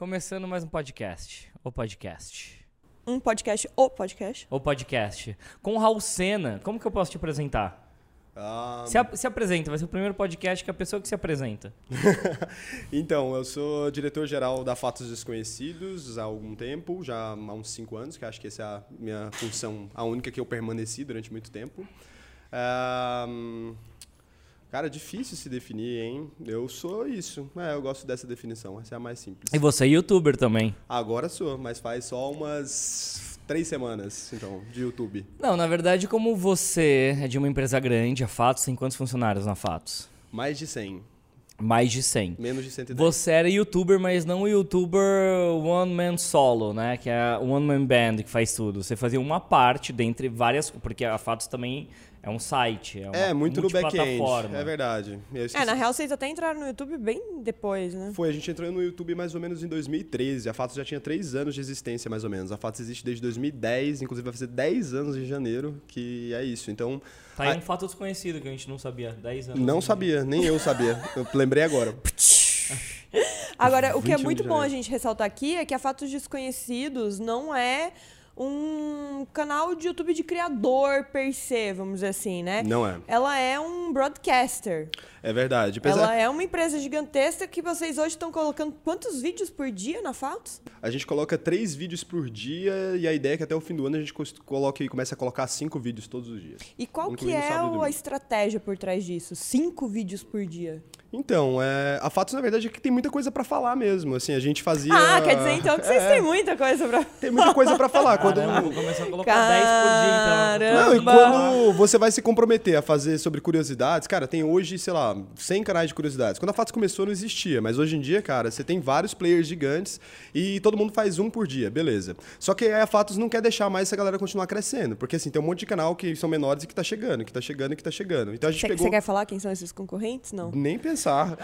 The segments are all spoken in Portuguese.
Começando mais um podcast. O podcast. Um podcast, o podcast. O podcast. Com o Raul Sena. Como que eu posso te apresentar? Ah, Se, ap- se apresenta, vai ser o primeiro podcast que a pessoa que se apresenta. então, eu sou diretor-geral da Fatos Desconhecidos há algum tempo, já há uns cinco anos, que acho que essa é a minha função, a única que eu permaneci durante muito tempo. Ah, hum, cara, difícil se definir, hein? Eu sou isso. É, eu gosto dessa definição, essa é a mais simples. E você é youtuber também. Agora sou, mas faz só umas três semanas, então, de YouTube. Não, na verdade, como você é de uma empresa grande, a Fatos, tem quantos funcionários na Fatos? Mais de 100, Mais de 100. menos de 110. Você era youtuber, mas não o youtuber one man solo, né? Que é a one man band que faz tudo. Você fazia uma parte dentre várias, porque a Fatos também é um site, é uma É, muito no back-end, é verdade. É, na real vocês até entraram no YouTube bem depois, né? Foi, a gente entrou no YouTube mais ou menos em 2013. A Fatos já tinha três anos de existência, mais ou menos. A Fatos existe desde 2010, inclusive vai fazer 10 anos em janeiro, que é isso. Então, Tá aí Ah, um fato desconhecido que a gente não sabia. 10 anos. não sabia, nem eu sabia. Eu lembrei agora. Agora, o que é 21 muito bom a gente ressaltar aqui é que a Fatos Desconhecidos não é um canal de YouTube de criador per se, vamos dizer assim, né? Não é. Ela é um broadcaster. É verdade. Apesar, Ela é uma empresa gigantesca que vocês hoje estão colocando quantos vídeos por dia na Fatos? A gente coloca três vídeos por dia e a ideia é que até o fim do ano a gente coloque, comece a colocar cinco vídeos todos os dias. E qual que é a estratégia por trás disso? Cinco vídeos por dia. Então, é, a Fatos, na verdade, é que tem muita coisa pra falar mesmo. Assim, a gente fazia... Ah, quer dizer então que vocês É, têm muita coisa pra... Tem muita coisa pra falar. Quando... Caramba, começar a colocar 10 por dia, então. Não, e Caramba! quando você vai se comprometer a fazer sobre curiosidades, cara, tem hoje, sei lá, 100 canais de curiosidades. Quando a Fatos começou, não existia, mas hoje em dia, cara, você tem vários players gigantes e todo mundo faz um por dia, beleza. Só que a Fatos não quer deixar mais essa galera continuar crescendo, porque assim, tem um monte de canal que são menores e que tá chegando, que tá chegando e que tá chegando. Então a gente Você pegou... quer falar quem são esses concorrentes? Não. Nem pensar.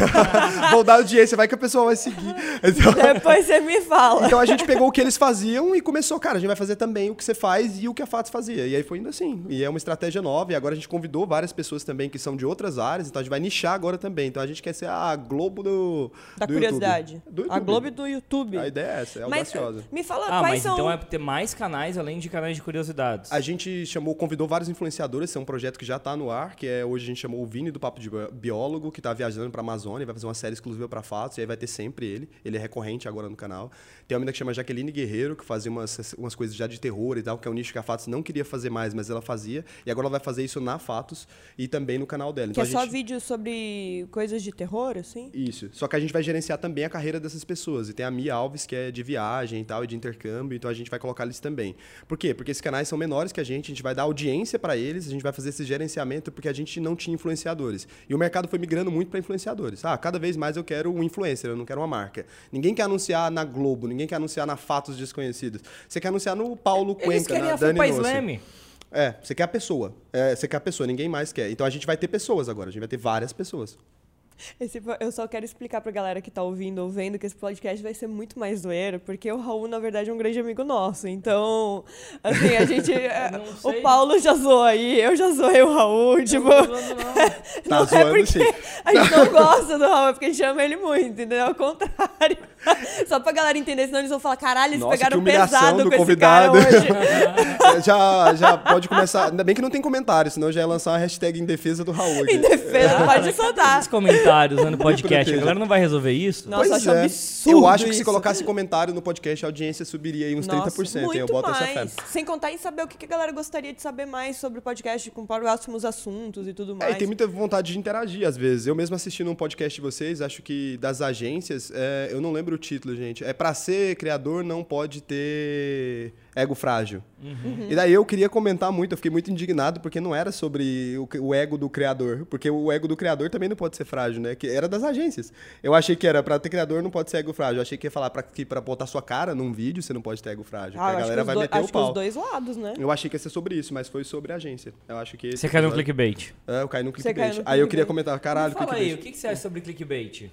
Vou dar audiência, vai que a pessoa vai seguir. Então... Depois você me fala. Então a gente pegou o que eles faziam e começou, cara, a gente vai fazer também o que você faz e o que a Fatos fazia. E aí foi indo assim. E é uma estratégia nova. E agora a gente convidou várias pessoas também que são de outras áreas. Então a gente vai nichar agora também. Então a gente quer ser a Globo do. Da do curiosidade. YouTube. Do A YouTube. Globo do YouTube. A ideia é essa, é Mas audaciosa. me fala Ah, quais mas são... então é ter mais canais além de canais de curiosidades. A gente chamou, convidou vários influenciadores, esse é um projeto que já está no ar, que é hoje a gente chamou o Vini do Papo de Bi- Biólogo, que está viajando para a Amazônia, vai fazer uma série exclusiva para fatos, e aí vai ter sempre ele, ele é recorrente agora no canal. Tem uma menina que chama Jaqueline Guerreiro, que fazia umas, umas coisas já de terror e tal, que é um nicho que a Fatos não queria fazer mais, mas ela fazia, e agora ela vai fazer isso na Fatos e também no canal dela. Que é Então, a só gente- vídeo sobre coisas de terror, assim? isso. Só que a gente vai gerenciar também a carreira dessas pessoas. E tem a Mia Alves, que é de viagem e tal, e de intercâmbio, então a gente vai colocar eles também. Por quê? Porque esses canais são menores que a gente, a gente vai dar audiência para eles, a gente vai fazer esse gerenciamento porque a gente não tinha influenciadores. E o mercado foi migrando muito para influenciadores. Ah, cada vez mais eu quero um influencer, eu não quero uma marca. Ninguém quer anunciar na Globo, ninguém quer anunciar na Fatos Desconhecidos. Você quer anunciar no Paulo Eles Cuenca, querem na a Dani Fupa. Slam. É, você quer a pessoa. É, você quer a pessoa, ninguém mais quer. Então a gente vai ter pessoas agora, a gente vai ter várias pessoas. Esse eu só quero explicar pra galera que tá ouvindo ou vendo que esse podcast vai ser muito mais zoeiro, porque o Raul, na verdade, é um grande amigo nosso. Então, assim, a gente. é, o. Paulo já zoou aí, eu já zoei o Raul, tipo. Não, não, não. Tá é zoando, porque sim. a gente não gosta do Raul, é porque a gente ama ele muito, entendeu? Ao contrário. Só pra galera entender, senão eles vão falar: caralho, eles Nossa, pegaram pesado do com esse cara convidado. hoje. já, já pode começar. Ainda bem que não tem comentário, senão já ia lançar uma hashtag em defesa do Raul. aqui. em defesa, pode soltar. Os comentários né, no podcast. A galera não vai resolver isso? Nossa, eu Pois acho é. absurdo Eu acho que se isso. colocasse comentário no podcast, a audiência subiria aí uns Nossa, 30%. hein? Muito Eu boto essa fé. mais. Sem contar em saber o que que a galera gostaria de saber mais sobre o podcast, com próximos assuntos e tudo É, mais. e tem muita vontade de interagir, às vezes. Eu mesmo assistindo um podcast de vocês, acho que das agências, é, eu não lembro o título, gente. É pra ser criador, não pode ter ego frágil. Uhum. E daí eu queria comentar muito, eu fiquei muito indignado, porque não era sobre o, o ego do criador. Porque o ego do criador também não pode ser frágil, né? Que era das agências. Eu achei que era pra ter criador, não pode ser ego frágil. Eu achei que ia falar pra, que pra botar sua cara num vídeo, você não pode ter ego frágil. Ah, a galera vai do- meter acho o que os pau. dois lados, né? Eu achei que ia ser sobre isso, mas foi sobre a agência. Eu acho que Você caiu no clickbait. É, eu caí no clickbait. no Aí eu queria comentar, caralho, Fala clickbait. aí, o que que você acha sobre clickbait?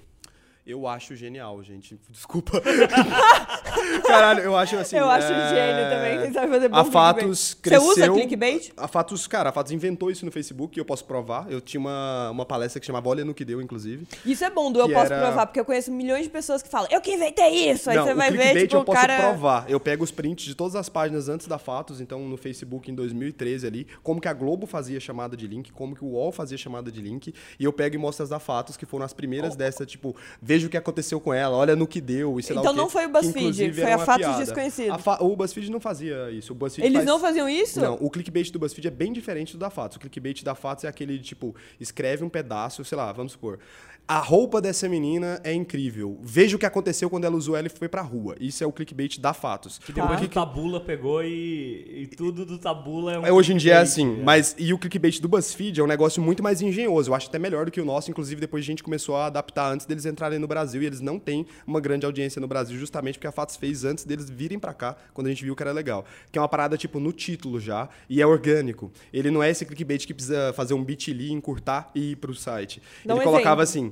Eu acho genial, gente. Desculpa. Caralho, eu acho assim. eu acho é, gênio também. Quem sabe fazer bom A Fatos clickbait. cresceu. Você usa clickbait? A Fatos, cara, a Fatos inventou isso no Facebook e eu posso provar. Eu tinha uma, uma palestra que chamava Olha no que deu, inclusive. Isso é bom, do eu Que posso era- provar, porque eu conheço milhões de pessoas que falam, eu que inventei isso. Aí Não, você vai ver, tipo, eu posso cara. provar. Eu pego os prints de todas as páginas antes da Fatos, então no Facebook em 2013 ali, como que a Globo fazia chamada de link, como que o UOL fazia chamada de link, e eu pego e mostro as da Fatos, que foram as primeiras dessa, tipo, veja o que aconteceu com ela, olha no que deu, e sei lá Então o quê, não foi o BuzzFeed, foi a Fatos. Desconhecidos. A O BuzzFeed não fazia isso. O BuzzFeed Eles faz- não faziam isso? Não, o clickbait do BuzzFeed é bem diferente do da Fatos. O clickbait da Fatos é aquele, tipo, escreve um pedaço, sei lá, vamos supor. A roupa dessa menina é incrível. Veja o que aconteceu quando ela usou ela e foi pra rua. Isso é o clickbait da Fatos. Que depois Tá. o Tabula pegou e, e tudo do Tabula é um É, Hoje em dia é assim, né? mas e o clickbait do BuzzFeed é um negócio muito mais engenhoso. Eu acho até melhor do que o nosso, inclusive depois a gente começou a adaptar antes deles entrarem no Brasil e eles não têm uma grande audiência no Brasil, justamente porque a Fatos fez antes deles virem pra cá, quando a gente viu que era legal. Que é uma parada tipo no título já e é orgânico. Ele não é esse clickbait que precisa fazer um bit.ly, encurtar e ir pro site. Dá um Ele colocava exemplo. assim,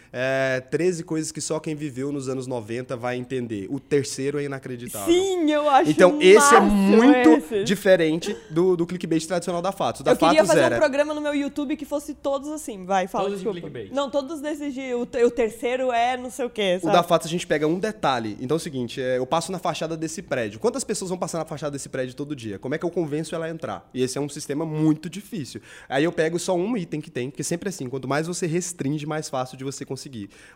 é, 13 coisas que só quem viveu nos anos 90 vai entender. O terceiro é inacreditável. Sim, eu acho Então, esse é muito esse. diferente do, do clickbait tradicional da Fatos. O Da eu queria Fatos fazer era. um programa no meu YouTube que fosse todos assim. Vai, fala, Todos de clickbait. Não, todos desses de... O, o terceiro é não sei o quê, O sabe? da Fatos a gente pega um detalhe. Então é o seguinte, é, eu passo na fachada desse prédio. Quantas pessoas vão passar na fachada desse prédio todo dia? Como é que eu convenço ela a entrar? E esse é um sistema muito difícil. Aí eu pego só um item que tem, porque sempre assim, quanto mais você restringe, mais fácil de você conseguir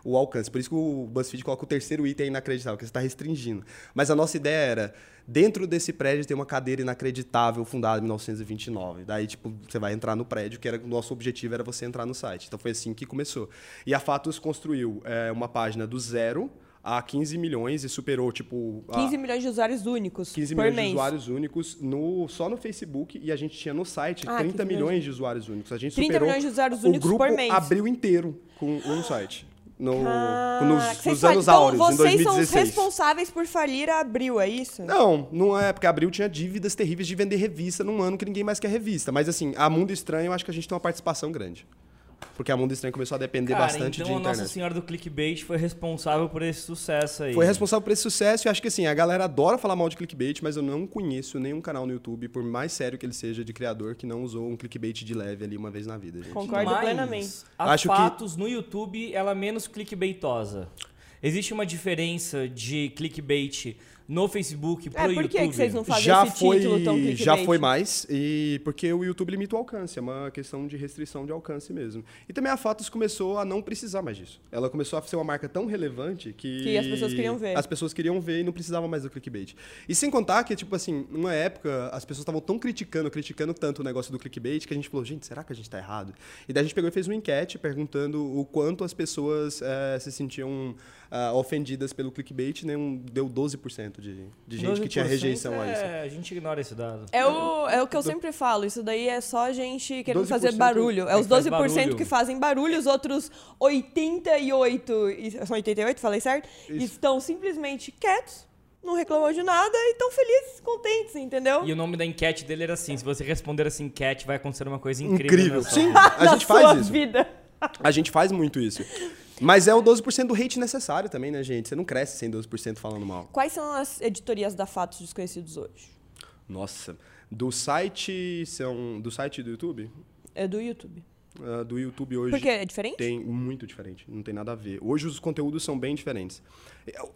o alcance. Por isso que o BuzzFeed coloca o terceiro item inacreditável, que você está restringindo. Mas a nossa ideia era, dentro desse prédio tem uma cadeira inacreditável fundada em 1929. Daí, tipo, você vai entrar no prédio, que era o nosso objetivo era você entrar no site. Então foi assim que começou. E a Fatos construiu é, uma página do zero a 15 milhões e superou, tipo... a- 15 milhões de usuários únicos 15 por milhões mês. de usuários únicos no, só no Facebook e a gente tinha no site Ah, 30 15 milhões de usuários únicos. A gente 30 superou milhões de usuários o únicos grupo por mês. abriu inteiro com um site. No, Ah, nos, nos falam- anos então, áureos, em vocês são os 2016. responsáveis por falir a Abril, é isso? Não, não é, porque a Abril tinha dívidas terríveis de vender revista num ano que ninguém mais quer revista. Mas assim, a Mundo Estranho eu acho que a gente tem uma participação grande. Porque a Mundo Estranho começou a depender Cara, bastante então de a internet. Nossa Senhora do Clickbait foi responsável por esse sucesso aí. Foi responsável por esse sucesso e acho que assim, a galera adora falar mal de clickbait, mas eu não conheço nenhum canal no YouTube, por mais sério que ele seja de criador, que não usou um clickbait de leve ali uma vez na vida, gente. Concordo Mas plenamente. A Acho que- Fatos no YouTube, ela é menos clickbaitosa. Existe uma diferença de clickbait no Facebook pro É, por YouTube? que, vocês não fazem já esse foi, título tão clickbait? já foi mais, e porque o YouTube limita o alcance, é uma questão de restrição de alcance mesmo. E também a Fatos começou a não precisar mais disso. Ela começou a ser uma marca tão relevante que Que as pessoas queriam ver. As pessoas queriam ver e não precisava mais do clickbait. E sem contar que tipo assim, numa época as pessoas estavam tão criticando, criticando tanto o negócio do clickbait que a gente falou, gente, será que a gente tá errado? E daí a gente pegou e fez uma enquete perguntando o quanto as pessoas eh, se sentiam ah, ofendidas pelo clickbait, né? Um, deu 12% de, de gente que tinha 12% rejeição a isso. É, a gente ignora esse dado. É o, é o que eu sempre falo, isso daí é só gente querendo 12% fazer barulho. É os faz 12% barulho. que fazem barulho, os outros 88, e- são 88, falei certo? Isso. Estão simplesmente quietos, não reclamam de nada e estão felizes, contentes, entendeu? E o nome da enquete dele era assim: se você responder essa enquete, vai acontecer uma coisa incrível. Incrível. na sua Sim, vida. a gente faz isso. vida. A gente faz muito isso. Mas é o 12% do hate necessário também, né, gente? Você não cresce sem 12% falando mal. Quais são as editorias da Fatos Desconhecidos hoje? Nossa. Do site são do site do YouTube? É do YouTube. Ah, do YouTube hoje Porque é diferente? tem muito diferente, não tem nada a ver. Hoje os conteúdos são bem diferentes.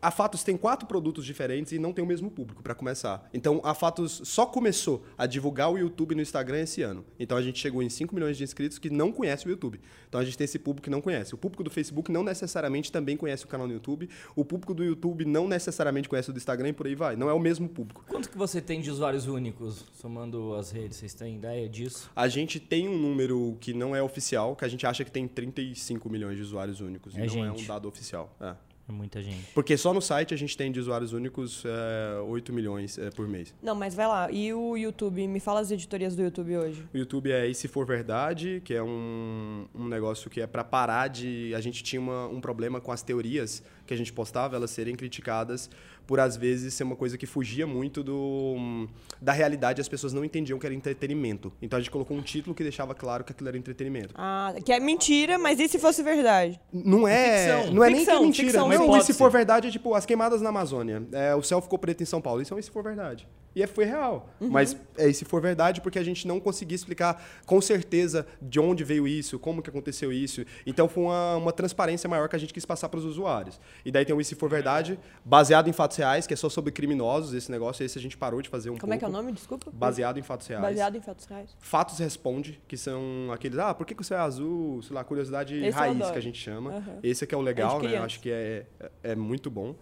A Fatos tem quatro produtos diferentes e não tem o mesmo público para começar. Então a Fatos só começou a divulgar o YouTube no Instagram esse ano. Então a gente chegou em 5 milhões de inscritos que não conhecem o YouTube. Então a gente tem esse público que não conhece. O público do Facebook não necessariamente também conhece o canal no YouTube. O público do YouTube não necessariamente conhece o do Instagram e por aí vai. Não é o mesmo público. Quanto que você tem de usuários únicos, somando as redes? Vocês têm ideia disso? A gente tem um número que não é oficial, que a gente acha que tem 35 milhões de usuários únicos. É não é gente. um dado oficial. É. É muita gente. Porque só no site a gente tem de usuários únicos é, 8 milhões é, por mês. Não, mas vai lá. E o YouTube? Me fala as editorias do YouTube hoje. O YouTube é E Se For Verdade, que é um, um negócio que é para parar de... A gente tinha uma- um problema com as teorias, que a gente postava, elas serem criticadas por às vezes ser uma coisa que fugia muito do, da realidade, as pessoas não entendiam que era entretenimento. Então a gente colocou um título que deixava claro que aquilo era entretenimento. Ah, que é mentira, mas e se fosse verdade? Não é, Ficção. não é nem que é Ficção, mentira. ficção, não, sim. e se for verdade, é tipo as queimadas na Amazônia. É, o céu ficou preto em São Paulo. Isso é um e se for verdade. E é, foi real. Mas é se for verdade porque a gente não conseguia explicar com certeza de onde veio isso, como que aconteceu isso. Então foi uma, uma transparência maior que a gente quis passar para os usuários. E daí tem o e se for verdade, baseado em fatos reais, que é só sobre criminosos esse negócio. Esse a gente parou de fazer um Como é que é o pouco. nome? Desculpa. Baseado em fatos reais. Baseado em fatos reais. Fatos Responde, que são aqueles, ah, por que, que o céu é azul? Sei lá, curiosidade Esse raiz, que a gente chama. Aham. Esse é que é o legal, É né? Eu acho que é, é, é muito bom.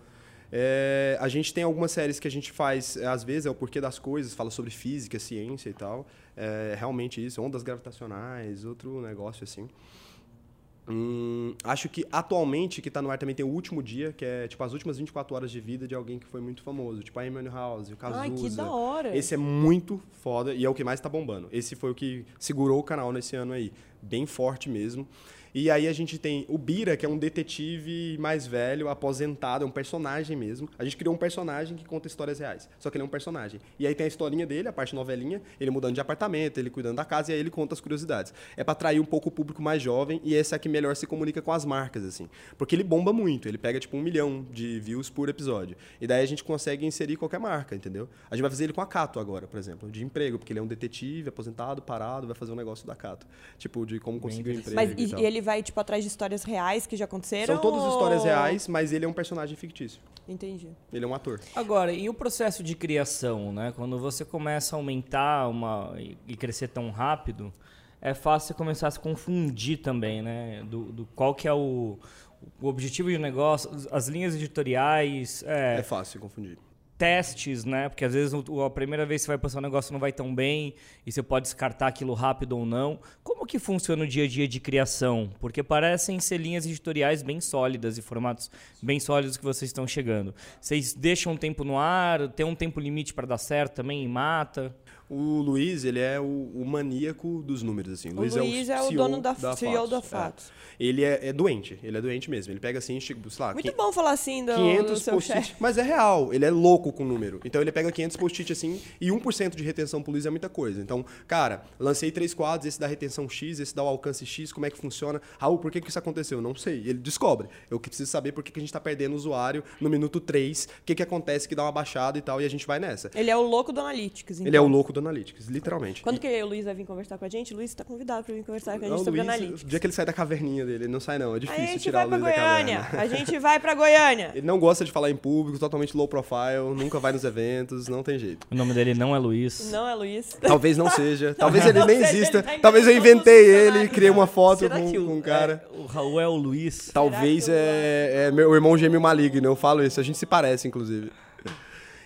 É, a gente tem algumas séries que a gente faz, é, às vezes, é o porquê das coisas, fala sobre física, ciência e tal. É realmente isso, ondas gravitacionais, outro negócio assim. Hum, acho que atualmente que tá no ar também tem o último dia, que é tipo as últimas 24 horas de vida de alguém que foi muito famoso, tipo a Amy House, o Cazuza. Ai, que da hora. Esse é muito foda e é o que mais tá bombando. Esse foi o que segurou o canal nesse ano aí. Bem forte mesmo. E aí a gente tem o Bira, que é um detetive mais velho, aposentado, é um personagem mesmo. A gente criou um personagem que conta histórias reais. Só que ele é um personagem. E aí tem a historinha dele, a parte novelinha, ele mudando de apartamento, ele cuidando da casa, e aí ele conta as curiosidades. É pra atrair um pouco o público mais jovem, e esse é que melhor se comunica com as marcas, assim. Porque ele bomba muito, ele pega tipo um milhão de views por episódio. E daí a gente consegue inserir qualquer marca, entendeu? A gente vai fazer ele com a Cato agora, por exemplo, de emprego, porque ele é um detetive, aposentado, parado, vai fazer um negócio da Cato. Tipo, de como conseguir um emprego. Mas e e, e ele vai, tipo, atrás de histórias reais que já aconteceram? São todas histórias ou- reais, mas ele é um personagem fictício. Entendi. Ele é um ator. Agora, e o processo de criação, né? Quando você começa a aumentar uma, e- crescer tão rápido, é fácil você começar a se confundir também, né? Do, do qual que é o, o objetivo de negócio, as linhas editoriais, é, É, fácil confundir. Testes, né? Porque às vezes a primeira vez que você vai passar um negócio não vai tão bem e você pode descartar aquilo rápido ou não. Como que funciona o dia a dia de criação? Porque parecem ser linhas editoriais bem sólidas e formatos bem sólidos que vocês estão chegando. Vocês deixam um tempo no ar, tem um tempo limite para dar certo também e mata? O Luiz, ele é o, o maníaco dos números, assim. O Luiz é o, CEO dono da, CEO da É. Fatos. Ele é, é doente, ele é doente mesmo. Ele pega assim, tipo, sei lá, Muito bom falar assim do, do 500 seu post-it. Mas é real, ele é louco com o número. Então ele pega 500 post-it assim e 1% de retenção pro Luiz é muita coisa. Então, cara, lancei três quadros, esse dá retenção X, esse dá o alcance X, como é que funciona? Raul, por que, que isso aconteceu? Não sei. Ele descobre. Eu que preciso saber por que, que a gente tá perdendo o usuário no minuto 3, o que, que acontece que dá uma baixada e tal, e a gente vai nessa. Ele é o louco do Analytics, então. Ele é o louco do Analytics, literalmente. Quando que o Luiz vai vir conversar com a gente? O Luiz tá convidado pra vir conversar com a gente Não, sobre Luiz, Analytics. o dia que ele sai da caverninha dele, ele não sai não, é A difícil gente tirar vai o Luiz da Goiânia. caverna. A gente vai pra Goiânia. Ele não gosta de falar em público, totalmente low profile, nunca vai nos eventos, não tem jeito. O nome dele não é Luiz. Não é Luiz. Talvez não seja, talvez ele Não nem exista, ele tá talvez eu inventei ele, criei uma foto Será com, que o, com um cara. é, o Raul é o Luiz? Talvez é, é meu irmão gêmeo maligno, eu falo isso, a gente se parece, inclusive.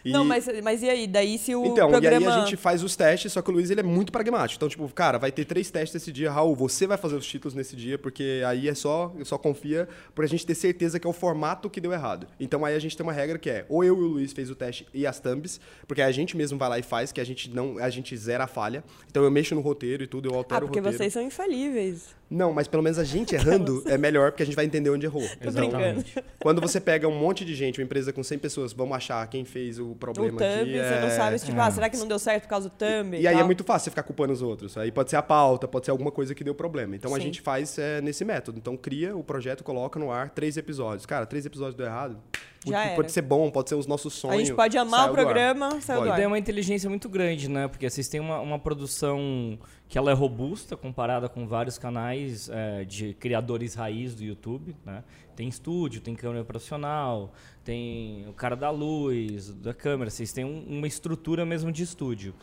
E- Não, mas, mas e aí? Daí se o Então, programa... e aí a gente faz os testes, só que o Luiz ele é muito pragmático. Então, tipo, cara, vai ter três testes esse dia. Raul, você vai fazer os títulos nesse dia, porque aí é só, só confia pra gente ter certeza que é o formato que deu errado. Então aí a gente tem uma regra que é, ou eu e o Luiz fez o teste e as thumbs, porque a gente mesmo vai lá e faz, que a gente não, a gente zera a falha. Então eu mexo no roteiro e tudo, eu altero Ah, porque o roteiro. vocês são infalíveis. Não, mas pelo menos a gente errando é melhor, porque a gente vai entender onde errou. Tô Exatamente. brincando. Quando você pega um monte de gente, uma empresa com 100 pessoas, vamos achar quem fez o O problema thumb, aqui. você não é- sabe, tipo, ah, será que não deu certo por causa do thumb? E aí é muito fácil você ficar culpando os outros. Aí pode ser a pauta, pode ser alguma coisa que deu problema. Então a Sim. gente faz é, nesse método. Então cria o projeto, coloca no ar três episódios. Cara, três episódios deu errado. Já pode, era. pode ser bom, pode ser os nossos sonhos. A gente pode amar o programa, saiu Pode. do E daí é uma inteligência muito grande, né? Porque vocês têm uma, uma produção que ela é robusta comparada com vários canais é, de criadores raiz do YouTube, né? Tem estúdio, tem câmera profissional, tem o cara da luz, da câmera. Vocês têm um- uma estrutura mesmo de estúdio.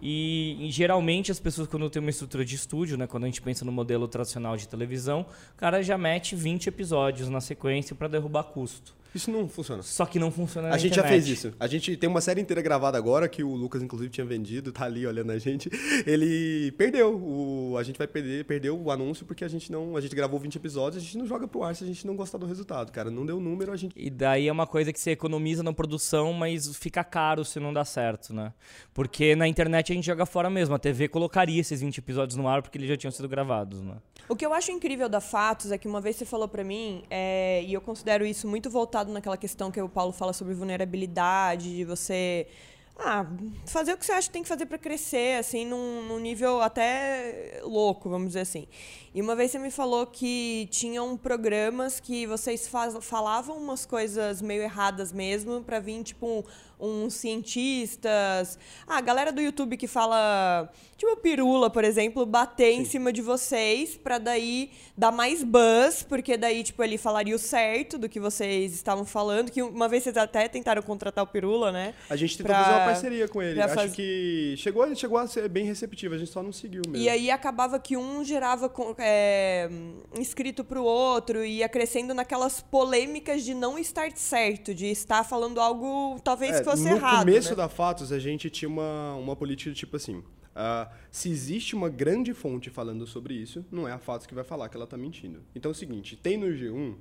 E, e, geralmente as pessoas quando tem uma estrutura de estúdio, né, quando a gente pensa no modelo tradicional de televisão, o cara já mete 20 episódios na sequência para derrubar custo. Isso não funciona. Só que não funciona na A gente já internet. fez isso. A gente tem uma série inteira gravada agora, que o Lucas, inclusive, tinha vendido, tá ali olhando a gente. Ele perdeu. O, a gente vai perder, perdeu o anúncio porque a gente não. A gente gravou 20 episódios, a gente não joga pro ar se a gente não gostar do resultado, cara. Não deu número, a gente. E daí é uma coisa que você economiza na produção, mas fica caro se não dá certo, né? Porque na internet a gente joga fora mesmo. A TV colocaria esses 20 episódios no ar porque eles já tinham sido gravados, né? O que eu acho incrível da Fatos é que uma vez você falou pra mim, é, e eu considero isso muito voltado interessado naquela questão que o Paulo fala sobre vulnerabilidade, de você ah, fazer o que você acha que tem que fazer para crescer, assim, num, num, nível até louco, vamos dizer assim. E uma vez você me falou que tinham programas que vocês falavam umas coisas meio erradas mesmo, para vir, tipo, um, uns cientistas. Ah, a galera do YouTube que fala, tipo Pirula, por exemplo, bater Sim. em cima de vocês para daí dar mais buzz, porque daí, tipo, ele falaria o certo do que vocês estavam falando, que uma vez vocês até tentaram contratar o Pirula, né? A gente tentou pra, fazer uma parceria com ele. Acho faz... que chegou, chegou a ser bem receptivo, a gente só não seguiu mesmo. E aí acabava que um gerava é, inscrito pro outro e ia crescendo naquelas polêmicas de não estar certo, de estar falando algo talvez é, fosse no errado. No começo né? da Fatos, a gente tinha uma, uma política de tipo assim. Uh, se existe uma grande fonte falando sobre isso, não é a Fatos que vai falar que ela está mentindo. Então é o seguinte: tem no G1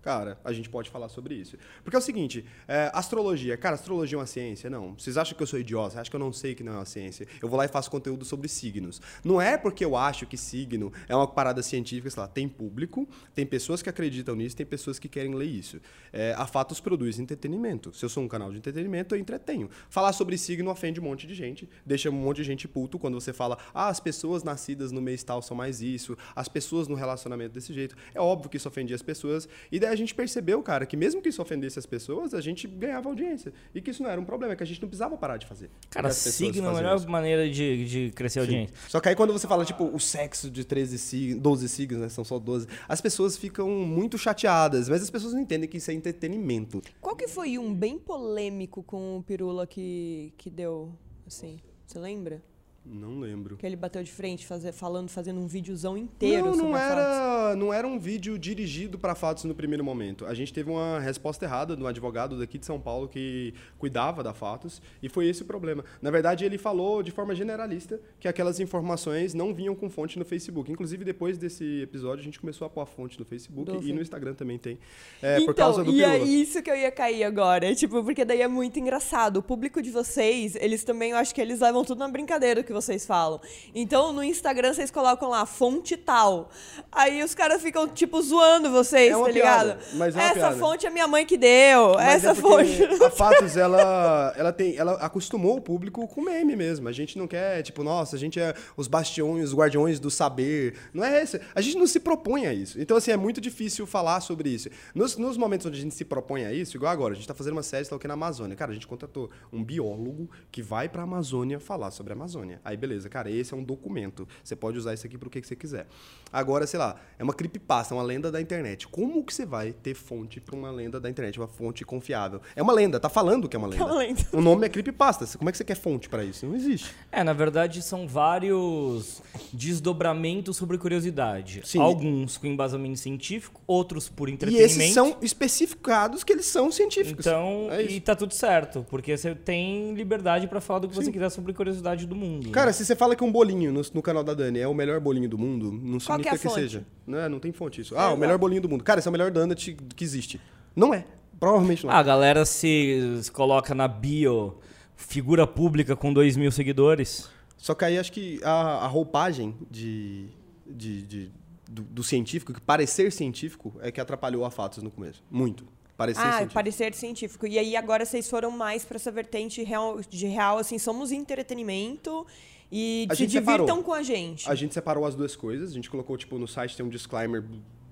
Cara, a gente pode falar sobre isso. Porque é o seguinte, é, astrologia. Cara, astrologia é uma ciência? Não. Vocês acham que eu sou idiota? Vocês acham que eu não sei que não é uma ciência? Eu vou lá e faço conteúdo sobre signos. Não é porque eu acho que signo é uma parada científica, sei lá, tem público, tem pessoas que acreditam nisso, tem pessoas que querem ler isso. É, a Fatos produz entretenimento. Se eu sou um canal de entretenimento, eu entretenho. Falar sobre signo ofende um monte de gente, deixa um monte de gente puto quando você fala, ah, as pessoas nascidas no mês tal são mais isso, as pessoas no relacionamento desse jeito. É óbvio que isso ofendia as pessoas. E daí a gente percebeu, cara, que mesmo que isso ofendesse as pessoas, a gente ganhava audiência. E que isso não era um problema, que a gente não precisava parar de fazer. Cara, signo é a melhor isso. maneira de, de crescer a audiência. Só que aí quando você fala, tipo, o sexo de 13 signos, 12 signos, né? São só 12. As pessoas ficam muito chateadas, mas as pessoas não entendem que isso é entretenimento. Qual que foi um bem polêmico com o Pirula que, que deu, assim? Você lembra? Não lembro. Que ele bateu de frente fazer, falando, fazendo um videozão inteiro não, não era, Não era um vídeo dirigido para fatos no primeiro momento. A gente teve uma resposta errada de um advogado daqui de São Paulo que cuidava da Fatos e foi esse o problema. Na verdade, ele falou de forma generalista que aquelas informações não vinham com fonte no Facebook. Inclusive, depois desse episódio, a gente começou a pôr a fonte no Facebook Do e no Instagram também tem. É, então, por causa do e é isso que eu ia cair agora. Tipo, porque daí é muito engraçado. O público de vocês, eles também, eu acho que eles levam tudo na brincadeira que vocês falam. Então, no Instagram, vocês colocam lá, fonte tal. Aí os caras ficam, tipo, zoando vocês, é tá ligado? mas é Essa piada. fonte é minha mãe que deu. Mas é essa é fonte. A Fatos, ela, ela, tem, ela acostumou o público com meme mesmo. A gente não quer, tipo, nossa, a gente é os bastiões, os guardiões do saber. Não é esse. A gente não se propõe a isso. Então, assim, é muito difícil falar sobre isso. Nos, nos momentos onde a gente se propõe a isso, igual agora, a gente está fazendo uma série, está aqui na Amazônia. Cara, a gente contratou um biólogo que vai para a Amazônia falar sobre a Amazônia. Aí, beleza, cara, esse é um documento. Você pode usar isso aqui para o que você quiser. Agora, sei lá, é uma creepypasta, uma lenda da internet. Como que você vai ter fonte para uma lenda da internet, uma fonte confiável? É uma lenda, tá falando que é uma lenda. É uma lenda. O nome é creepypasta. Como é que você quer fonte para isso? Não existe. É, na verdade, são vários desdobramentos sobre curiosidade. Sim. Alguns com embasamento científico, outros por entretenimento. E esses são especificados que eles são científicos. Então, é e tá tudo certo, porque você tem liberdade para falar do que Sim. você quiser sobre curiosidade do mundo. Cara, né? se você fala que um bolinho no, no, canal da Dani é o melhor bolinho do mundo, não Qual significa que, é que seja. Não, é, não tem fonte isso. Ah, é, o melhor bolinho do mundo. Cara, esse é o melhor donut que existe. Não é. Provavelmente não. Ah, a galera se, se coloca na bio figura pública com 2 mil seguidores. Só que aí acho que a, a roupagem de, de, de do, do, científico, que parecer científico, é que atrapalhou a Fatos no começo. Muito. Parecer ah, científico. parecer científico. E aí agora vocês foram mais para essa vertente real, de real, assim, somos entretenimento e a se divirtam separou. com a gente. A gente separou as duas coisas. A gente colocou, tipo, no site tem um disclaimer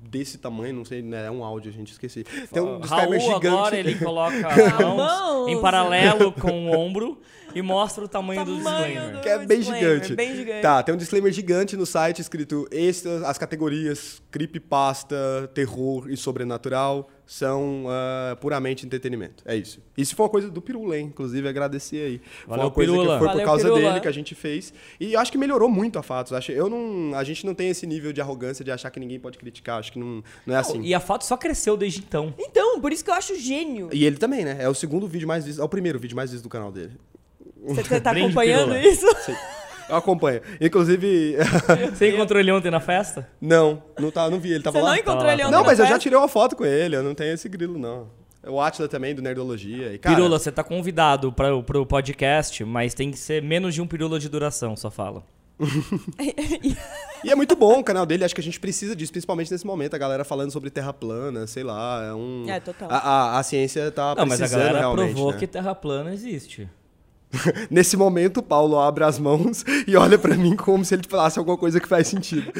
desse tamanho, não sei, né, é um áudio, a gente esqueci. Tem um disclaimer Raul, gigante. agora ele coloca as mãos em paralelo com o ombro e mostra o tamanho, tamanho do disclaimer. Do que é bem gigante. bem gigante. Tá, tem um disclaimer gigante no site escrito as categorias creepypasta, terror e sobrenatural são uh, puramente entretenimento. É isso. Isso foi uma coisa do Pirula, hein? Inclusive, agradecer aí. Valeu, foi uma coisa Pirula. que foi Valeu, por causa Pirula. dele que a gente fez. E acho que melhorou muito a Fatos. Acho, eu não, a gente não tem esse nível de arrogância de achar que ninguém pode criticar. Acho que não, não é assim. E a Fatos só cresceu desde então. Então, por isso que eu acho gênio. E ele também, né? É o segundo vídeo mais visto. É o primeiro vídeo mais visto do canal dele. Você tá acompanhando isso? Sim. Eu acompanho. Inclusive. Você encontrou ele ontem na festa? Não, não, tá, não vi. Ele tava Você lá. não encontrou ele ontem Não, mas eu já tirei uma foto com ele. Eu não tenho esse grilo, não. O Atila também, do Nerdologia. E, cara... Pirula, você tá convidado para o podcast, mas tem que ser menos de um pirula de duração, só fala. E é muito bom o canal dele, acho que a gente precisa disso, principalmente nesse momento, a galera falando sobre terra plana, sei lá, é um... É, total. A, a, a ciência tá Não, mas a galera realmente, provou né? que terra plana existe. Nesse momento, o Paulo abre as mãos e olha pra mim como se ele falasse alguma coisa que faz sentido.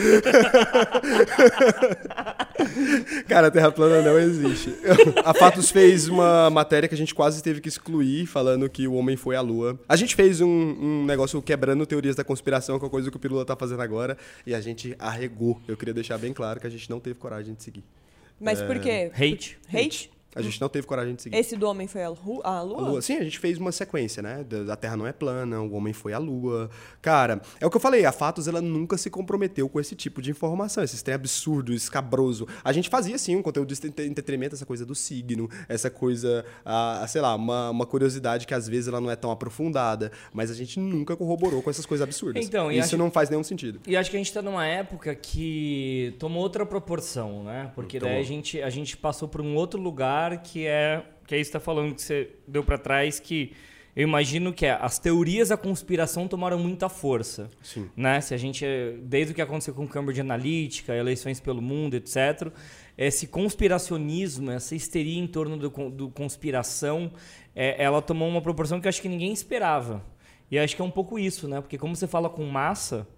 Cara, a Terra plana não existe. A Fatos fez uma matéria que a gente quase teve que excluir, falando que o homem foi à Lua. A gente fez um, um negócio quebrando teorias da conspiração, que é a coisa que o Pirula tá fazendo agora, e a gente arregou. Eu queria deixar bem claro que a gente não teve coragem de seguir. Mas É. por quê? Hate. Hate? A gente não teve coragem de seguir. Esse do homem foi a, lu- a lua? A Lua. Sim, a gente fez uma sequência, né? A Terra não é plana, o homem foi à Lua. Cara, é o que eu falei, a Fatos ela nunca se comprometeu com esse tipo de informação, esse trem absurdo, escabroso. A gente fazia sim um conteúdo de entre- entretenimento, essa coisa do signo, essa coisa, ah, sei lá, uma, uma curiosidade que às vezes ela não é tão aprofundada, mas a gente nunca corroborou com essas coisas absurdas. Então, e Isso acho- não faz nenhum sentido. E acho que a gente tá numa época que tomou outra proporção, né? Porque daí a gente, a gente passou por um outro lugar que é. Que é isso que você tá falando que você deu pra trás, que eu imagino que é, as teorias da conspiração tomaram muita força. Sim. Né? Se a gente. Desde o que aconteceu com Cambridge Analytica, eleições pelo mundo, etc. Esse conspiracionismo, essa histeria em torno do, do conspiração, é, ela tomou uma proporção que eu acho que ninguém esperava. E acho que é um pouco isso, né? Porque como você fala com massa,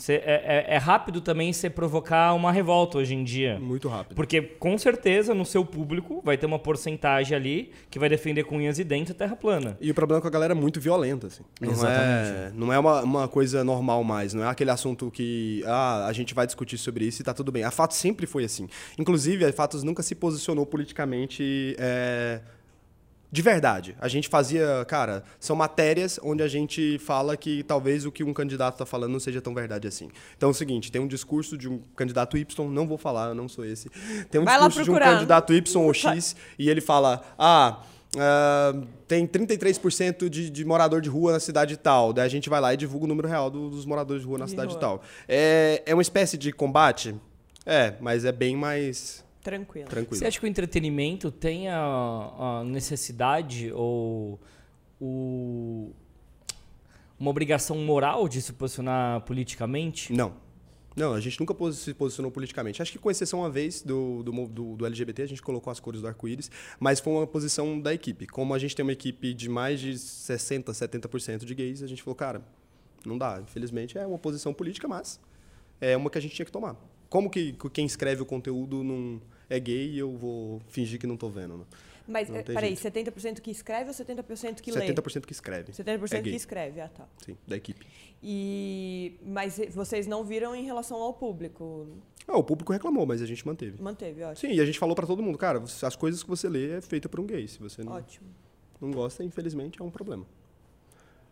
você- é, é- é rápido também você provocar uma revolta hoje em dia. Muito rápido. Porque com certeza no seu público vai ter uma porcentagem ali que vai defender com unhas e dentes a terra plana. E o problema é que a galera é muito violenta, assim. Não é, Exatamente. não é uma, uma coisa normal mais. Não é aquele assunto que ah, a gente vai discutir sobre isso e tá tudo bem. A Fatos sempre foi assim. Inclusive, a Fatos nunca se posicionou politicamente é, de verdade. A gente fazia, cara, são matérias onde a gente fala que talvez o que um candidato tá falando não seja tão verdade assim. Então é o seguinte, tem um discurso de um candidato Y, não vou falar, eu não sou esse. Tem um Vai discurso de um candidato Y ou X e ele fala: "Ah, ah, tem 33% de, de morador de rua na cidade tal. Daí a gente vai lá e divulga o número real do- dos moradores de rua na De cidade rua. tal. É, é uma espécie de combate? É, mas é bem mais Tranquilo. tranquilo. Você acha que o entretenimento tem a, a necessidade ou o- uma obrigação moral de se posicionar politicamente? Não. Não, a gente nunca se posicionou politicamente. Acho que com exceção uma vez do, do, do- do LGBT, a gente colocou as cores do arco-íris, mas foi uma posição da equipe. Como a gente tem uma equipe de mais de 60%, 70% de gays, a gente falou, cara, não dá. Infelizmente é uma posição política, mas é uma que a gente tinha que tomar. Como que que quem escreve o conteúdo não é gay e eu vou fingir que não tô vendo? Né? Mas, Não eh, peraí, jeito. 70% que escreve ou 70% que lê? 70% que escreve. 70% é que escreve, ah tá. Sim, da equipe. E mas vocês não viram em relação ao público? Ah, o público reclamou, mas a gente manteve. Manteve, ótimo. Sim, e a gente falou pra todo mundo, cara, as coisas que você lê é feita por um gay. Se você não, Ótimo. não gosta, infelizmente, é um problema.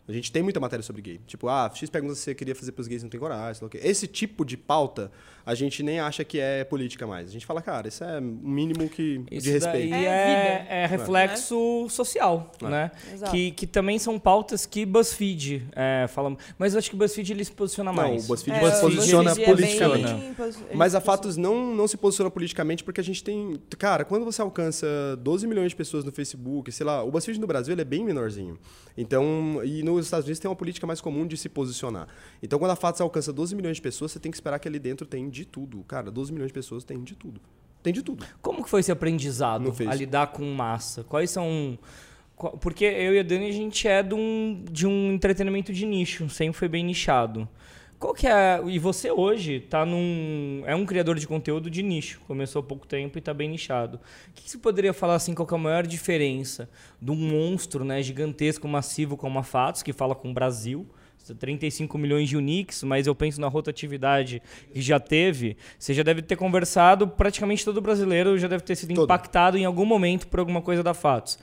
A gente tem muita matéria sobre gay. Tipo, ah, X pergunta se você queria fazer pros gays e não tem coragem. Esse tipo de pauta, a gente nem acha que é política mais. A gente fala, cara, isso é o mínimo que, Isso de respeito. daí É é, é reflexo social, É. né? Exato. Que, que também são pautas que BuzzFeed é, fala. Mas eu acho que o BuzzFeed ele se posiciona Não, mais. o BuzzFeed É, se o posiciona BuzzFeed é bem- politicamente. ele Mas a Fatos não, não se posiciona politicamente porque a gente tem. Cara, quando você alcança 12 milhões de pessoas no Facebook, sei lá, o BuzzFeed no Brasil ele é bem menorzinho. Então, e nos Estados Unidos tem uma política mais comum de se posicionar. Então, quando a Fatos alcança 12 milhões de pessoas, você tem que esperar que ali dentro tem de tudo. Cara, 12 milhões de pessoas tem de tudo. Tem de tudo. Como que foi esse aprendizado a lidar com massa? Quais são. Porque eu e a Dani, a gente é de um, de um entretenimento de nicho, sempre foi bem nichado. Qual que é. E você hoje tá num. É um criador de conteúdo de nicho. Começou há pouco tempo e tá bem nichado. O que, que você poderia falar assim, qual que é a maior diferença de um monstro né, gigantesco, massivo como a Fatos, que fala com o Brasil? 35 milhões de uniques, mas eu penso na rotatividade que já teve. Você já deve ter conversado, praticamente todo brasileiro já deve ter sido Todo. impactado em algum momento por alguma coisa da Fatos.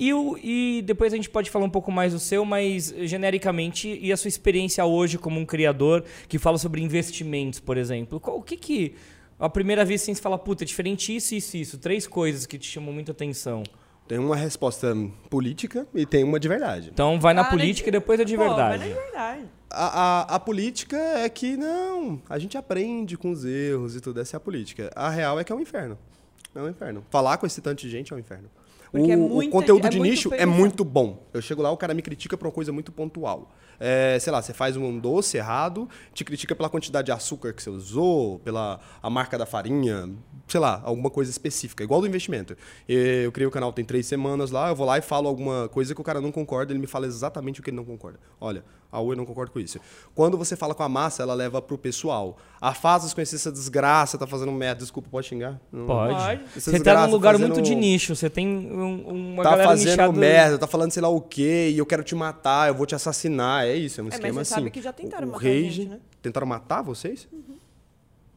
E, o, e depois a gente pode falar um pouco mais do seu, mas genericamente, e a sua experiência hoje como um criador que fala sobre investimentos, por exemplo? Qual, o que que, à primeira vista, assim, você fala, puta, é diferente isso, isso, isso. Três coisas que te chamam muita atenção. Tem uma resposta política e tem uma de verdade. Então vai na Ah, política e depois a de Pô, verdade. Não é de verdade. A, a, a política é que não, a gente aprende com os erros e tudo, essa é a política. A real é que é um inferno. É um inferno. Falar com esse tanto de gente é um inferno. Porque o, é o muita- conteúdo é de nicho é muito bom. Eu chego lá, o cara me critica por uma coisa muito pontual. É, sei lá, você faz um doce errado, te critica pela quantidade de açúcar que você usou, pela a marca da farinha, sei lá, alguma coisa específica. Igual do investimento. Eu criei o canal tem três semanas lá, eu vou lá e falo alguma coisa que o cara não concorda, ele me fala exatamente o que ele não concorda. Olha, a Oi não concorda com isso. Quando você fala com a massa, ela leva pro pessoal. A Fazos conhecer essa desgraça, tá fazendo merda. Desculpa, pode xingar? Não- Pode. Essa Você tá num lugar fazendo- muito de nicho. Você tem um- uma tá galera fazendo nichada. merda, tá falando sei lá o quê, e eu quero te matar, eu vou te assassinar. É isso, é um mas esquema você assim. sabe que já tentaram o matar a rage, gente, né? Tentaram matar vocês?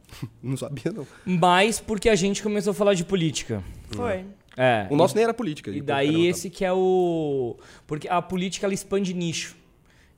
não sabia, não. Mas porque a gente começou a falar de política. Foi. É. O nosso nem era política. E daí qualquer esse que é o. Porque a política ela expande nicho.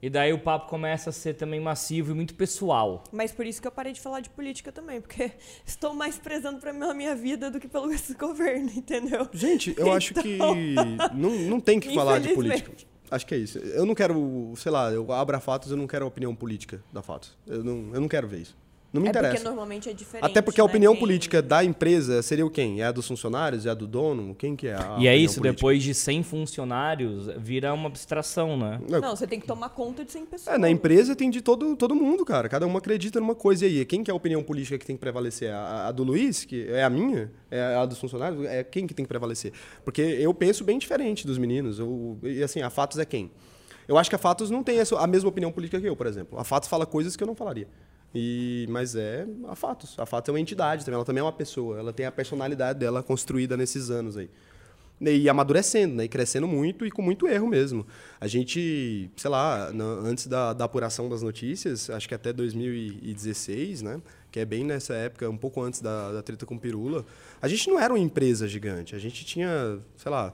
E daí o papo começa a ser também massivo e muito pessoal. Mas por isso que eu parei de falar de política também, porque estou mais prezando pra minha minha vida do que pelo esse governo, entendeu? Gente, eu acho que não, não tem que falar de política. Acho que é isso. Eu não quero, sei lá, eu abro a Fatos, eu não quero a opinião política da Fatos. Eu não, eu não quero ver isso. Não me é interessa. porque normalmente é diferente. Até porque a né? opinião Quem- política da empresa seria o quem? É a dos funcionários? É a do dono? Quem que é a e é isso, política? depois de 100 funcionários, vira uma abstração, né? Não, Não, você tem que tomar conta de 100 pessoas. É, na empresa tem de todo, todo mundo, cara. Cada um acredita numa coisa e aí. Quem que é a opinião política que tem que prevalecer? A, a do Luiz, que é a minha? É a dos funcionários? É quem que tem que prevalecer? Porque eu penso bem diferente dos meninos. Eu, e assim, a Fatos é quem? Eu acho que a Fatos não tem a mesma opinião política que eu, por exemplo. A Fatos fala coisas que eu não falaria. E, mas é a Fatos. A Fatos é uma entidade também. Ela também é uma pessoa. Ela tem a personalidade dela construída nesses anos aí. E amadurecendo, né? E crescendo muito e com muito erro mesmo. A gente, sei lá, na- antes da, da apuração das notícias, acho que até 2016, né? Que é bem nessa época, um pouco antes da, da treta com Pirula, a gente não era uma empresa gigante. A gente tinha, sei lá,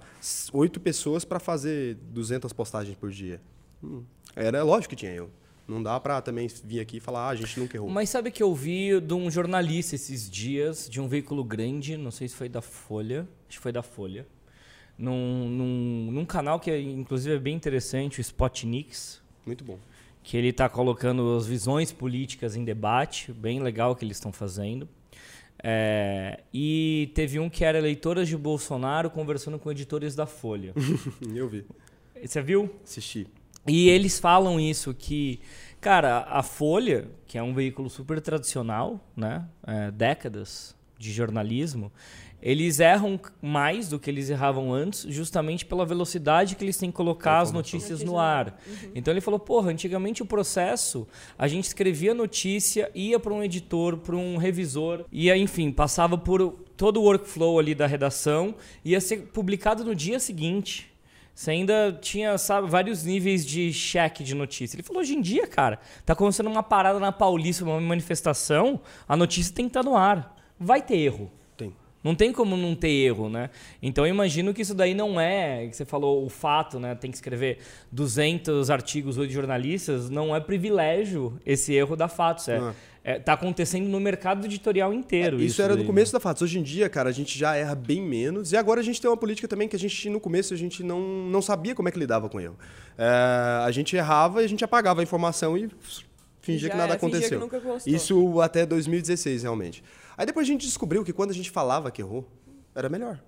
oito pessoas para fazer 200 postagens por dia. Hum, Era lógico que tinha eu. Não dá para também vir aqui e falar, ah, a gente nunca errou. Mas sabe que eu vi de um jornalista esses dias, de um veículo grande, não sei se foi da Folha, acho que foi da Folha, num, num, num canal que é, inclusive é bem interessante, o Spotniks, Muito bom. que ele está colocando as visões políticas em debate, bem legal o que eles estão fazendo. É, e teve um que era eleitoras de Bolsonaro conversando com editores da Folha. eu vi. Você viu? Assisti. E eles falam isso que, cara, a Folha, que é um veículo super tradicional, né, é, décadas de jornalismo, eles erram mais do que eles erravam antes, justamente pela velocidade que eles têm que colocar as notícias no ar. Então ele falou, porra, antigamente o processo, a gente escrevia notícia, ia para um editor, para um revisor, ia, enfim, passava por todo o workflow ali da redação, ia ser publicado no dia seguinte. Você ainda tinha, sabe, vários níveis de cheque de notícia. Ele falou, hoje em dia, cara, tá acontecendo uma parada na Paulista, uma manifestação, a notícia tem que estar no ar. Vai ter erro. Tem. Não tem como não ter erro, né? Então eu imagino que isso daí não é, que você falou o fato, né? Tem que escrever 200 artigos hoje de jornalistas, não é privilégio esse erro da Fatos. É, é. é, tá acontecendo no mercado editorial inteiro. Isso, era daí, no começo da Fatos. Hoje em dia, cara, a gente já erra bem menos. E agora a gente tem uma política também que a gente, no começo, a gente não, não sabia como é que lidava com erro. É, a gente errava e a gente apagava a informação e fingia Já que nada é, fingia que aconteceu. nunca gostou. Isso até 2016, realmente. Aí depois a gente descobriu que quando a gente falava que errou, era melhor.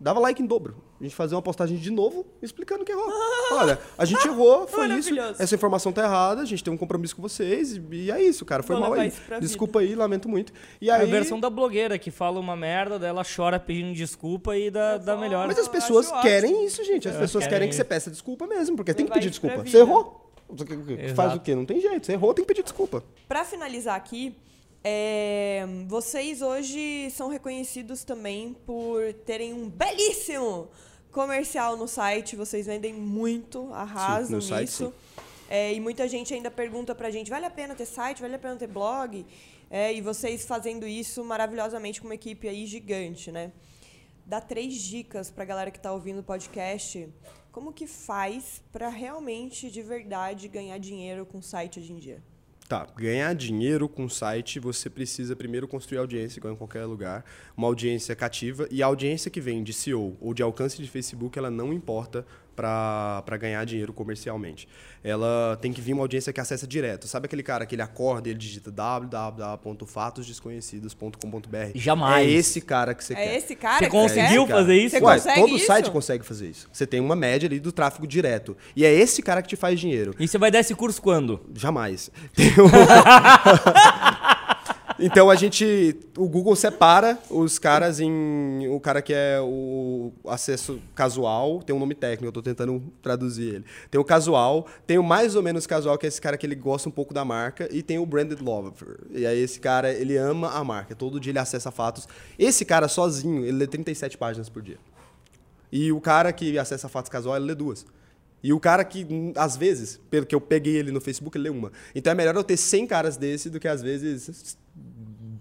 Dava like em dobro. A gente fazia uma postagem de novo explicando que errou. Olha, a gente errou, foi isso. Essa informação tá errada, a gente tem um compromisso com vocês e, e é isso, cara. Foi Vou mal levar aí. isso pra Desculpa aí, lamento muito. E É aí, a versão da blogueira que fala uma merda, daí ela chora pedindo desculpa e dá, dá melhor. Mas as pessoas acho querem isso, gente. As É, pessoas querem querem que você peça desculpa mesmo, porque tem que Levar pedir isso pra desculpa. vida. Você errou. Você Faz Exato. o quê? Não tem jeito. Você errou, tem que pedir desculpa. Pra finalizar aqui, é, vocês hoje são reconhecidos também por terem um belíssimo comercial no site. Vocês vendem muito, arrasam Sim, no site, nisso. É, e muita gente ainda pergunta pra gente: vale a pena ter site? Vale a pena ter blog? É, e vocês fazendo isso maravilhosamente com uma equipe aí gigante, né? Dá três dicas pra galera que tá ouvindo o podcast. Como que faz pra realmente, de verdade, ganhar dinheiro com site hoje em dia? Tá, ganhar dinheiro com site, você precisa primeiro construir audiência, igual em qualquer lugar. Uma audiência cativa. E a audiência que vem de SEO ou de alcance de Facebook, ela não importa para ganhar dinheiro comercialmente. Ela tem que vir uma audiência que acessa direto. Sabe aquele cara que ele acorda e ele digita www.fatosdesconhecidos.com.br? Jamais. É esse cara que você É quer. esse cara Você que conseguiu quer? fazer isso? Você Ué, consegue todo isso? site consegue fazer isso. Você tem uma média ali do tráfego direto. E é esse cara que te faz dinheiro. E você vai dar esse curso quando? Jamais. Tem um- então a gente. O Google separa os caras em. O cara que é o acesso casual, tem um nome técnico, eu tô tentando traduzir ele. Tem o casual, tem o mais ou menos casual, que é esse cara que ele gosta um pouco da marca, e tem o branded lover. E aí esse cara, ele ama a marca. Todo dia ele acessa fatos. Esse cara sozinho, ele lê 37 páginas por dia. E o cara que acessa fatos casual, ele lê duas. E o cara que, hum, às vezes, pelo que eu peguei ele no Facebook, ele lê uma. Então é melhor eu ter 100 caras desse do que, às vezes,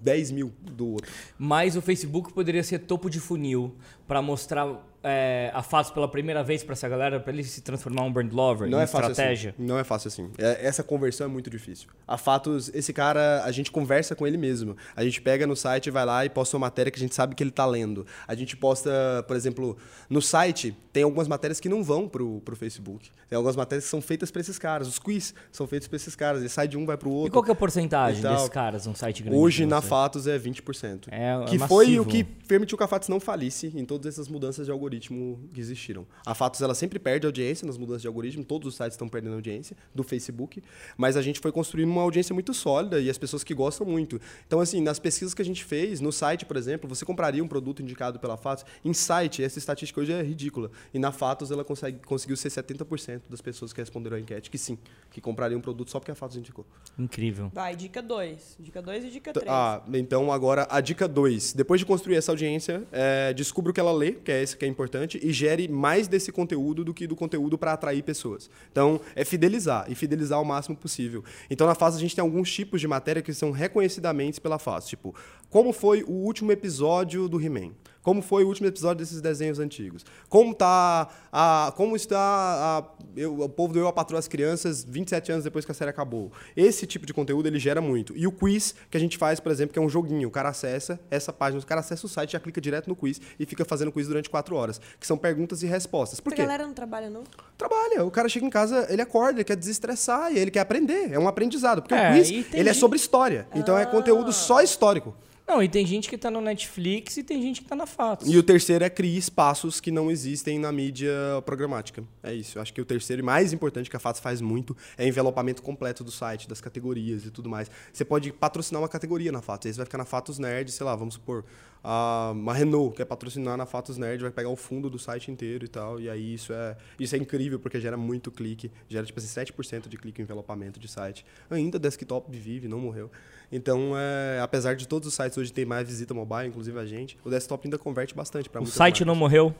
10 mil do outro. Mas o Facebook poderia ser topo de funil pra mostrar é, a fatos pela primeira vez pra essa galera, pra ele se transformar um brand lover, Não é fácil estratégia. assim. Não é fácil assim. É- essa conversão é muito difícil. A Fatos, esse cara, a gente conversa com ele mesmo. A gente pega no site, vai lá e posta uma matéria que a gente sabe que ele tá lendo. A gente posta, por exemplo, no site, tem algumas matérias que não vão pro, pro Facebook. Tem algumas matérias que são feitas pra esses caras. Os quiz são feitos pra esses caras. Ele sai de um, vai pro outro. E qual que é a porcentagem desses caras num site grande? Hoje na? Fatos é 20%. É, é que foi o que permitiu que a Fatos não falisse em todas essas mudanças de algoritmo que existiram. A Fatos ela sempre perde audiência nas mudanças de algoritmo, todos os sites estão perdendo audiência do Facebook, mas a gente foi construindo uma audiência muito sólida e as pessoas que gostam muito. Então assim, nas pesquisas que a gente fez, no site, por exemplo, você compraria um produto indicado pela Fatos? Em site, essa estatística hoje é ridícula. E na Fatos ela consegue, conseguiu ser 70% das pessoas que responderam a enquete que sim, que comprariam um produto só porque a Fatos indicou. Incrível. Vai, dica 2. Dica 2 e dica 3. Ah, então agora a dica 2. Depois de construir essa audiência, é, descubra o que ela lê, que é esse que é importante, e gere mais desse conteúdo do que do conteúdo para atrair pessoas. Então, é fidelizar, e fidelizar o máximo possível. Então, na fase, a gente tem alguns tipos de matéria que são reconhecidamente pela fase. Tipo, como foi o último episódio do He-Man? Como foi o último episódio desses desenhos antigos? Como tá a, como está a, eu- o povo do Eu a Patroa as Crianças 27 anos depois que a série acabou? Esse tipo de conteúdo ele gera muito. E o quiz que a gente faz, por exemplo, que é um joguinho, o cara acessa essa página, o cara acessa o site, já clica direto no quiz e fica fazendo quiz durante quatro horas, que são perguntas e respostas. Por quê? galera não trabalha, não? Trabalha. O cara chega em casa, ele acorda, ele quer desestressar e ele quer aprender. É um aprendizado. Porque É, o quiz, ele é sobre história. Então é conteúdo só histórico. Não, e tem gente que tá no Netflix e tem gente que tá na Fatos. E o terceiro é crie espaços que não existem na mídia programática. É isso. Eu acho que o terceiro e mais importante que a Fatos faz muito é envelopamento completo do site, das categorias e tudo mais. Você pode patrocinar uma categoria na Fatos. Aí você vai ficar na Fatos Nerd, sei lá, vamos supor, a, uma Renault quer patrocinar na Fatos Nerd, vai pegar o fundo do site inteiro e tal. E aí isso é, isso é incrível porque gera muito clique. Gera tipo assim, 7% de clique em envelopamento de site. Ainda desktop vive, não morreu. Então, é, apesar de todos os sites hoje ter mais visita mobile, inclusive a gente, o desktop ainda converte bastante para O site não morreu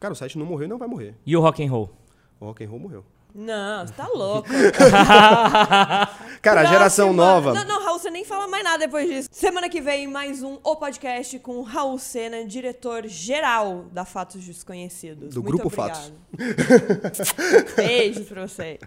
Cara, o site não morreu e não vai morrer. e o rock and roll. O rock and roll morreu. Não, você tá louco. Cara, a geração nova. Não, não, Raul, você nem fala mais nada depois disso. Semana que vem, mais um O Podcast com Raul Sena, diretor-geral da Fatos Desconhecidos. Do Muito Grupo obrigado. Beijos pra você.